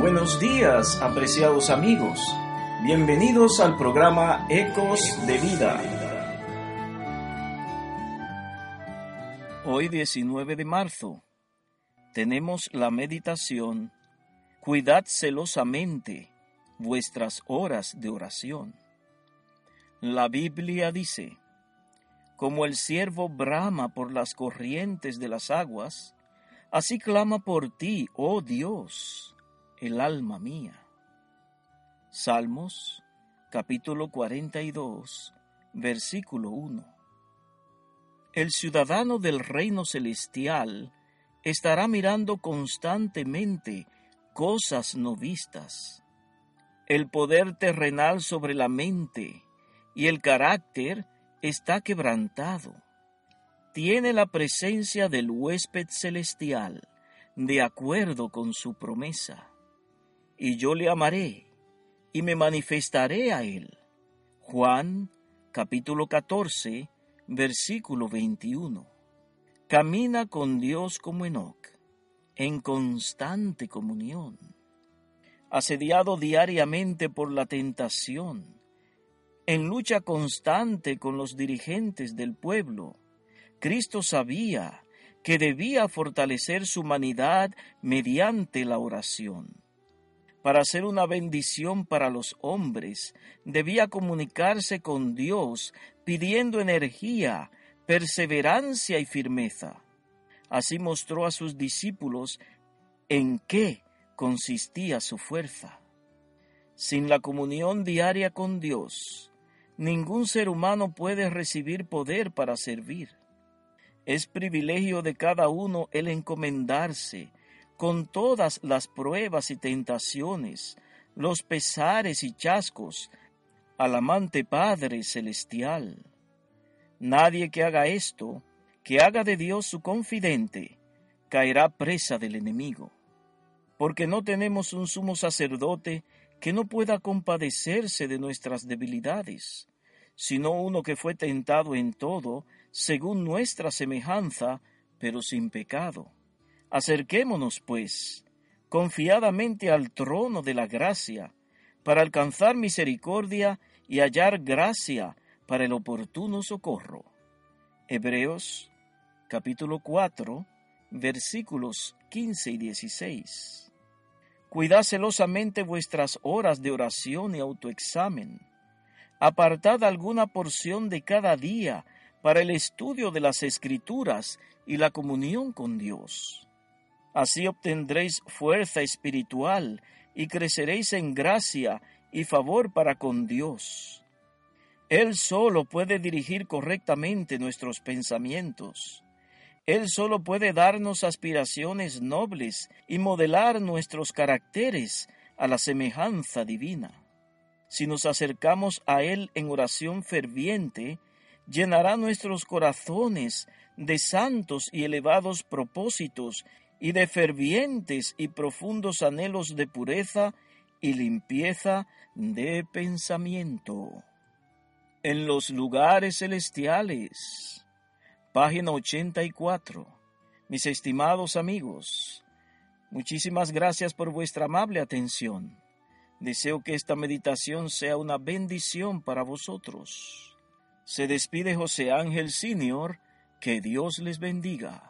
Buenos días, apreciados amigos. Bienvenidos al programa Ecos de Vida. Hoy 19 de marzo tenemos la meditación Cuidad celosamente vuestras horas de oración. La Biblia dice, como el siervo brama por las corrientes de las aguas, así clama por ti, oh Dios el alma mía. Salmos capítulo 42, versículo 1. El ciudadano del reino celestial estará mirando constantemente cosas no vistas. El poder terrenal sobre la mente y el carácter está quebrantado. Tiene la presencia del huésped celestial de acuerdo con su promesa y yo le amaré y me manifestaré a él. Juan capítulo 14, versículo 21. Camina con Dios como Enoch, en constante comunión. Asediado diariamente por la tentación, en lucha constante con los dirigentes del pueblo, Cristo sabía que debía fortalecer su humanidad mediante la oración para ser una bendición para los hombres, debía comunicarse con Dios pidiendo energía, perseverancia y firmeza. Así mostró a sus discípulos en qué consistía su fuerza. Sin la comunión diaria con Dios, ningún ser humano puede recibir poder para servir. Es privilegio de cada uno el encomendarse, con todas las pruebas y tentaciones, los pesares y chascos, al amante Padre Celestial. Nadie que haga esto, que haga de Dios su confidente, caerá presa del enemigo, porque no tenemos un sumo sacerdote que no pueda compadecerse de nuestras debilidades, sino uno que fue tentado en todo, según nuestra semejanza, pero sin pecado. Acerquémonos, pues, confiadamente al trono de la gracia, para alcanzar misericordia y hallar gracia para el oportuno socorro. Hebreos capítulo 4 versículos 15 y 16. Cuidad celosamente vuestras horas de oración y autoexamen. Apartad alguna porción de cada día para el estudio de las escrituras y la comunión con Dios Así obtendréis fuerza espiritual y creceréis en gracia y favor para con Dios. Él solo puede dirigir correctamente nuestros pensamientos. Él solo puede darnos aspiraciones nobles y modelar nuestros caracteres a la semejanza divina. Si nos acercamos a Él en oración ferviente, llenará nuestros corazones de santos y elevados propósitos y de fervientes y profundos anhelos de pureza y limpieza de pensamiento. En los lugares celestiales. Página 84. Mis estimados amigos, muchísimas gracias por vuestra amable atención. Deseo que esta meditación sea una bendición para vosotros. Se despide José Ángel Senior Que Dios les bendiga.